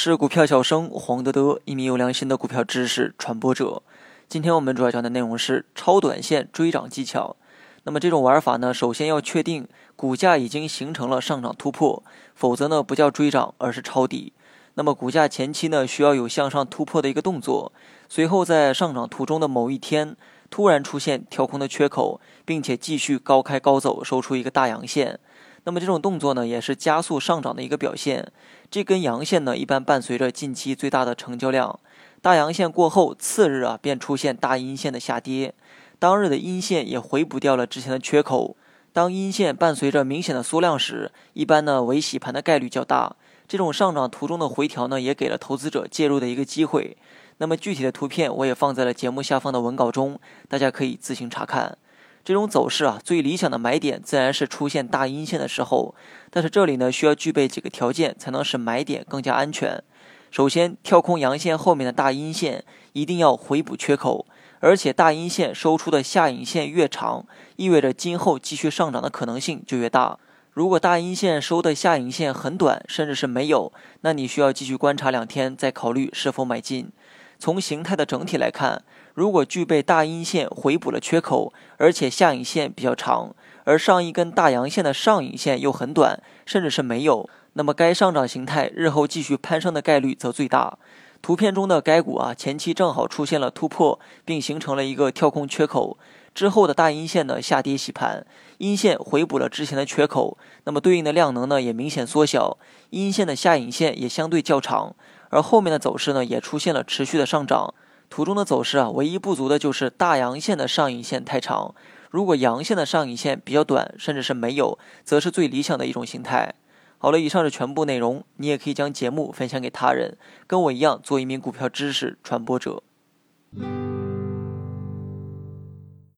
是股票小生黄德德，一名有良心的股票知识传播者。今天我们主要讲的内容是超短线追涨技巧。那么这种玩法呢，首先要确定股价已经形成了上涨突破，否则呢不叫追涨，而是抄底。那么股价前期呢需要有向上突破的一个动作，随后在上涨途中的某一天突然出现跳空的缺口，并且继续高开高走，收出一个大阳线。那么这种动作呢，也是加速上涨的一个表现。这根阳线呢，一般伴随着近期最大的成交量。大阳线过后，次日啊便出现大阴线的下跌。当日的阴线也回补掉了之前的缺口。当阴线伴随着明显的缩量时，一般呢为洗盘的概率较大。这种上涨途中的回调呢，也给了投资者介入的一个机会。那么具体的图片我也放在了节目下方的文稿中，大家可以自行查看。这种走势啊，最理想的买点自然是出现大阴线的时候，但是这里呢需要具备几个条件，才能使买点更加安全。首先，跳空阳线后面的大阴线一定要回补缺口，而且大阴线收出的下影线越长，意味着今后继续上涨的可能性就越大。如果大阴线收的下影线很短，甚至是没有，那你需要继续观察两天，再考虑是否买进。从形态的整体来看，如果具备大阴线回补了缺口，而且下影线比较长，而上一根大阳线的上影线又很短，甚至是没有，那么该上涨形态日后继续攀升的概率则最大。图片中的该股啊，前期正好出现了突破，并形成了一个跳空缺口，之后的大阴线呢下跌洗盘，阴线回补了之前的缺口，那么对应的量能呢也明显缩小，阴线的下影线也相对较长。而后面的走势呢，也出现了持续的上涨。图中的走势啊，唯一不足的就是大阳线的上影线太长。如果阳线的上影线比较短，甚至是没有，则是最理想的一种形态。好了，以上是全部内容。你也可以将节目分享给他人，跟我一样做一名股票知识传播者。